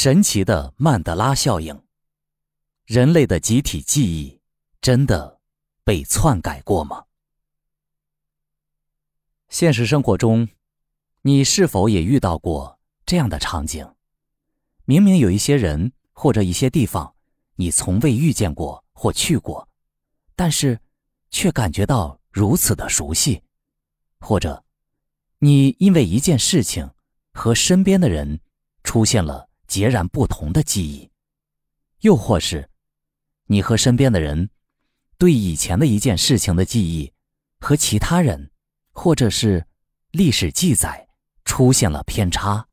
神奇的曼德拉效应，人类的集体记忆真的被篡改过吗？现实生活中，你是否也遇到过这样的场景？明明有一些人或者一些地方，你从未遇见过或去过，但是却感觉到如此的熟悉，或者你因为一件事情和身边的人出现了。截然不同的记忆，又或是你和身边的人对以前的一件事情的记忆，和其他人或者是历史记载出现了偏差。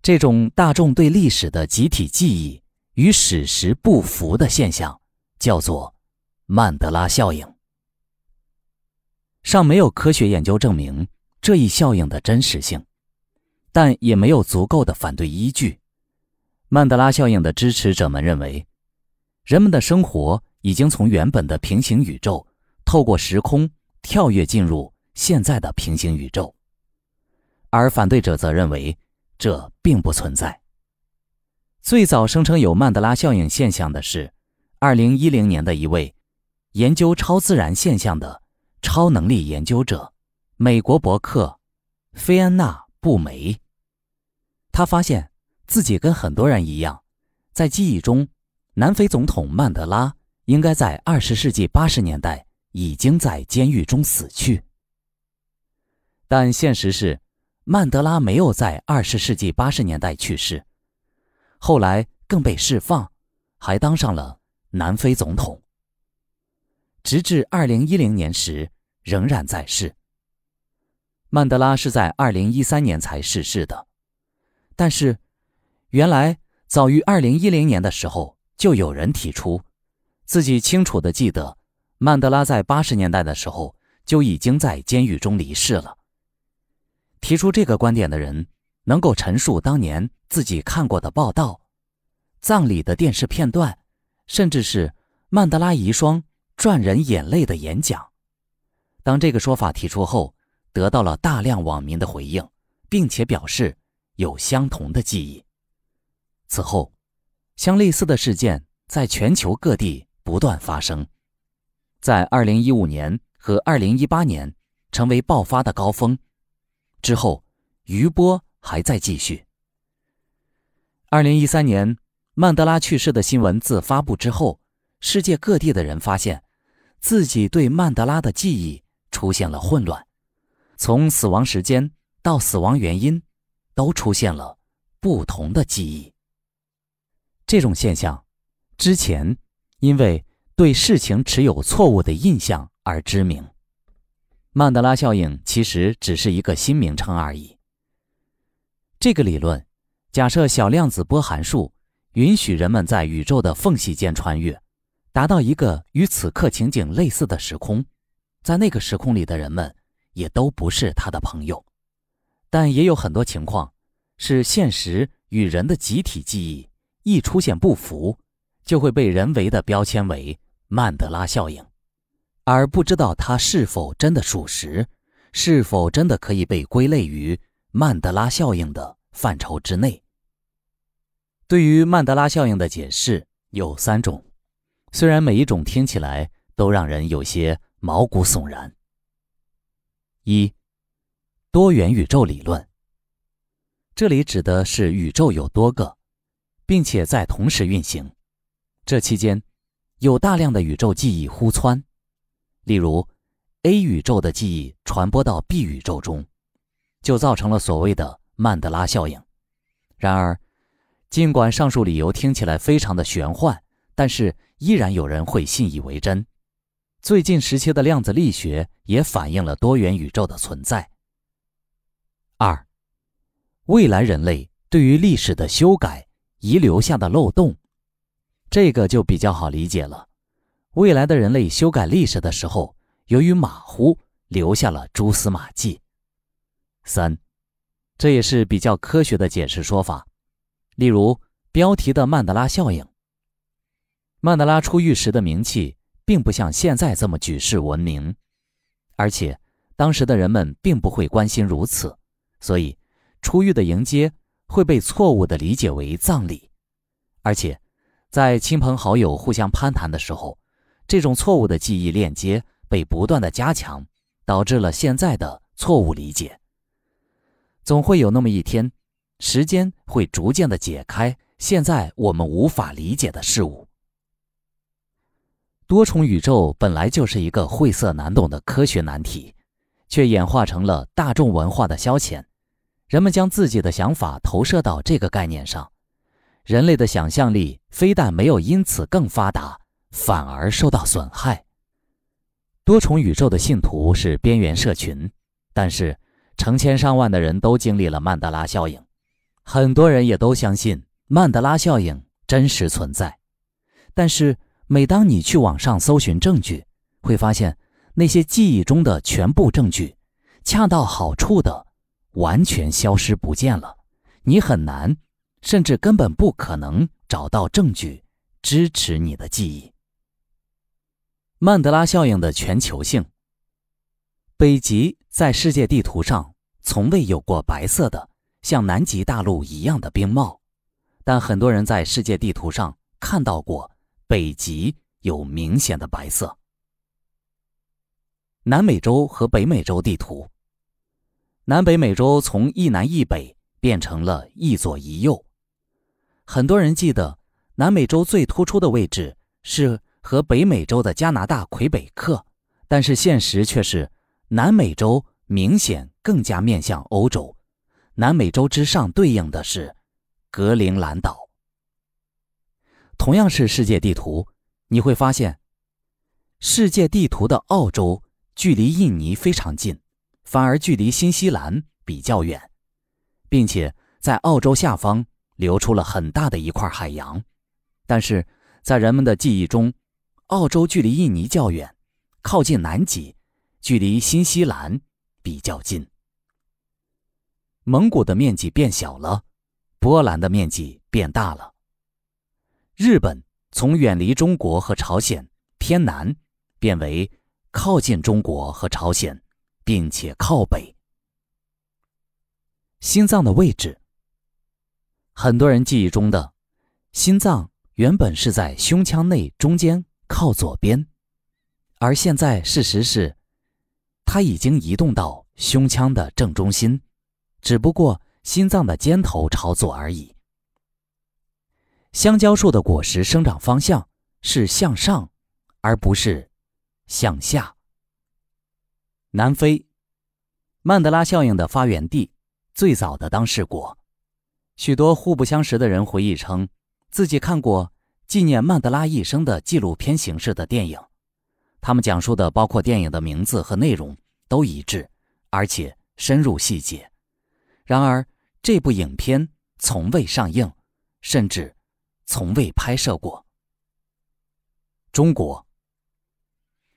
这种大众对历史的集体记忆与史实不符的现象，叫做曼德拉效应。尚没有科学研究证明这一效应的真实性。但也没有足够的反对依据。曼德拉效应的支持者们认为，人们的生活已经从原本的平行宇宙透过时空跳跃进入现在的平行宇宙，而反对者则认为这并不存在。最早声称有曼德拉效应现象的是2010年的一位研究超自然现象的超能力研究者——美国博客菲安娜·布梅。他发现自己跟很多人一样，在记忆中，南非总统曼德拉应该在二十世纪八十年代已经在监狱中死去。但现实是，曼德拉没有在二十世纪八十年代去世，后来更被释放，还当上了南非总统。直至二零一零年时仍然在世。曼德拉是在二零一三年才逝世的。但是，原来早于二零一零年的时候，就有人提出，自己清楚的记得，曼德拉在八十年代的时候就已经在监狱中离世了。提出这个观点的人，能够陈述当年自己看过的报道、葬礼的电视片段，甚至是曼德拉遗孀赚人眼泪的演讲。当这个说法提出后，得到了大量网民的回应，并且表示。有相同的记忆。此后，相类似的事件在全球各地不断发生，在2015年和2018年成为爆发的高峰，之后余波还在继续。2013年，曼德拉去世的新闻自发布之后，世界各地的人发现自己对曼德拉的记忆出现了混乱，从死亡时间到死亡原因。都出现了不同的记忆。这种现象之前因为对事情持有错误的印象而知名。曼德拉效应其实只是一个新名称而已。这个理论假设小量子波函数允许人们在宇宙的缝隙间穿越，达到一个与此刻情景类似的时空，在那个时空里的人们也都不是他的朋友。但也有很多情况，是现实与人的集体记忆一出现不符，就会被人为的标签为曼德拉效应，而不知道它是否真的属实，是否真的可以被归类于曼德拉效应的范畴之内。对于曼德拉效应的解释有三种，虽然每一种听起来都让人有些毛骨悚然。一。多元宇宙理论，这里指的是宇宙有多个，并且在同时运行。这期间，有大量的宇宙记忆互窜，例如 A 宇宙的记忆传播到 B 宇宙中，就造成了所谓的曼德拉效应。然而，尽管上述理由听起来非常的玄幻，但是依然有人会信以为真。最近时期的量子力学也反映了多元宇宙的存在。二，未来人类对于历史的修改遗留下的漏洞，这个就比较好理解了。未来的人类修改历史的时候，由于马虎，留下了蛛丝马迹。三，这也是比较科学的解释说法。例如标题的曼德拉效应。曼德拉出狱时的名气并不像现在这么举世闻名，而且当时的人们并不会关心如此。所以，出狱的迎接会被错误地理解为葬礼，而且，在亲朋好友互相攀谈的时候，这种错误的记忆链接被不断的加强，导致了现在的错误理解。总会有那么一天，时间会逐渐的解开现在我们无法理解的事物。多重宇宙本来就是一个晦涩难懂的科学难题，却演化成了大众文化的消遣。人们将自己的想法投射到这个概念上，人类的想象力非但没有因此更发达，反而受到损害。多重宇宙的信徒是边缘社群，但是成千上万的人都经历了曼德拉效应，很多人也都相信曼德拉效应真实存在。但是每当你去网上搜寻证据，会发现那些记忆中的全部证据，恰到好处的。完全消失不见了，你很难，甚至根本不可能找到证据支持你的记忆。曼德拉效应的全球性。北极在世界地图上从未有过白色的像南极大陆一样的冰帽，但很多人在世界地图上看到过北极有明显的白色。南美洲和北美洲地图。南北美洲从一南一北变成了一左一右。很多人记得南美洲最突出的位置是和北美洲的加拿大魁北克，但是现实却是南美洲明显更加面向欧洲。南美洲之上对应的是格陵兰岛。同样是世界地图，你会发现，世界地图的澳洲距离印尼非常近。反而距离新西兰比较远，并且在澳洲下方留出了很大的一块海洋。但是在人们的记忆中，澳洲距离印尼较远，靠近南极，距离新西兰比较近。蒙古的面积变小了，波兰的面积变大了。日本从远离中国和朝鲜偏南，变为靠近中国和朝鲜。并且靠北，心脏的位置。很多人记忆中的心脏原本是在胸腔内中间靠左边，而现在事实是，它已经移动到胸腔的正中心，只不过心脏的尖头朝左而已。香蕉树的果实生长方向是向上，而不是向下。南非，曼德拉效应的发源地，最早的当事国。许多互不相识的人回忆称，自己看过纪念曼德拉一生的纪录片形式的电影。他们讲述的包括电影的名字和内容都一致，而且深入细节。然而，这部影片从未上映，甚至从未拍摄过。中国，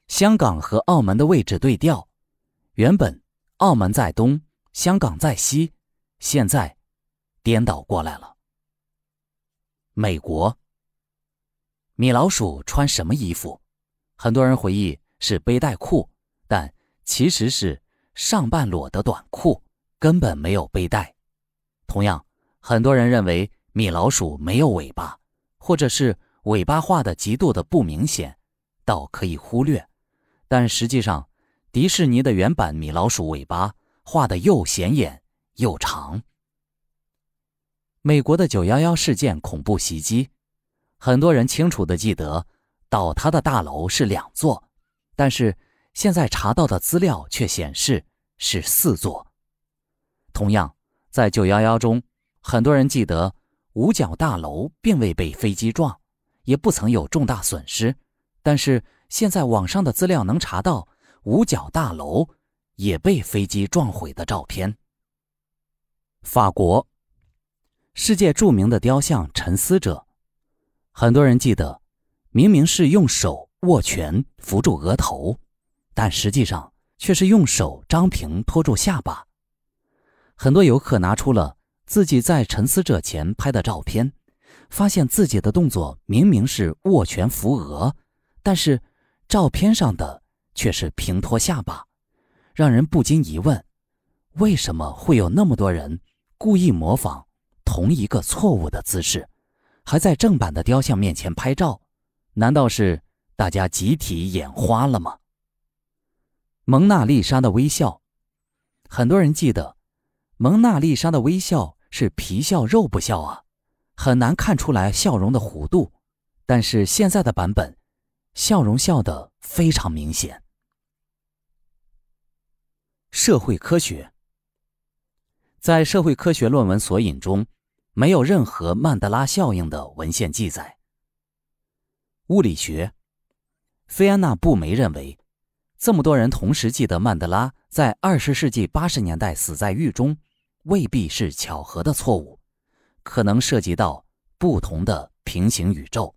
香港和澳门的位置对调。原本澳门在东，香港在西，现在颠倒过来了。美国，米老鼠穿什么衣服？很多人回忆是背带裤，但其实是上半裸的短裤，根本没有背带。同样，很多人认为米老鼠没有尾巴，或者是尾巴画的极度的不明显，倒可以忽略。但实际上。迪士尼的原版米老鼠尾巴画的又显眼又长。美国的九幺幺事件恐怖袭击，很多人清楚的记得倒塌的大楼是两座，但是现在查到的资料却显示是四座。同样，在九幺幺中，很多人记得五角大楼并未被飞机撞，也不曾有重大损失，但是现在网上的资料能查到。五角大楼也被飞机撞毁的照片。法国，世界著名的雕像沉思者，很多人记得，明明是用手握拳扶住额头，但实际上却是用手张平托住下巴。很多游客拿出了自己在沉思者前拍的照片，发现自己的动作明明是握拳扶额，但是照片上的。却是平托下巴，让人不禁疑问：为什么会有那么多人故意模仿同一个错误的姿势，还在正版的雕像面前拍照，难道是大家集体眼花了吗？蒙娜丽莎的微笑，很多人记得，蒙娜丽莎的微笑是皮笑肉不笑啊，很难看出来笑容的弧度。但是现在的版本，笑容笑得非常明显。社会科学，在社会科学论文索引中，没有任何曼德拉效应的文献记载。物理学，菲安娜·布梅认为。这么多人同时记得曼德拉在二十世纪八十年代死在狱中，未必是巧合的错误，可能涉及到不同的平行宇宙。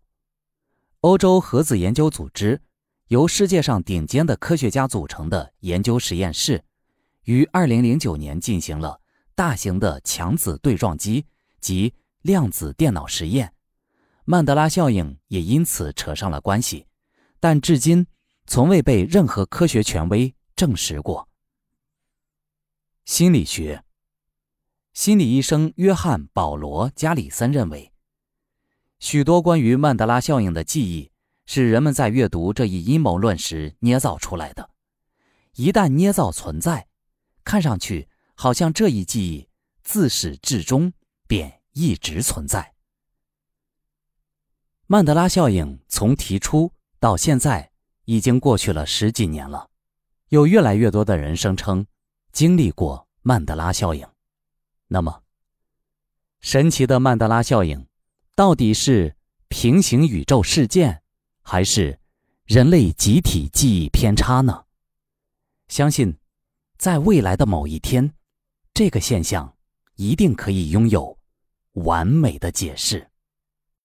欧洲核子研究组织由世界上顶尖的科学家组成的研究实验室，于二零零九年进行了大型的强子对撞机及量子电脑实验，曼德拉效应也因此扯上了关系，但至今。从未被任何科学权威证实过。心理学，心理医生约翰·保罗·加里森认为，许多关于曼德拉效应的记忆是人们在阅读这一阴谋论时捏造出来的。一旦捏造存在，看上去好像这一记忆自始至终便一直存在。曼德拉效应从提出到现在。已经过去了十几年了，有越来越多的人声称经历过曼德拉效应。那么，神奇的曼德拉效应到底是平行宇宙事件，还是人类集体记忆偏差呢？相信，在未来的某一天，这个现象一定可以拥有完美的解释。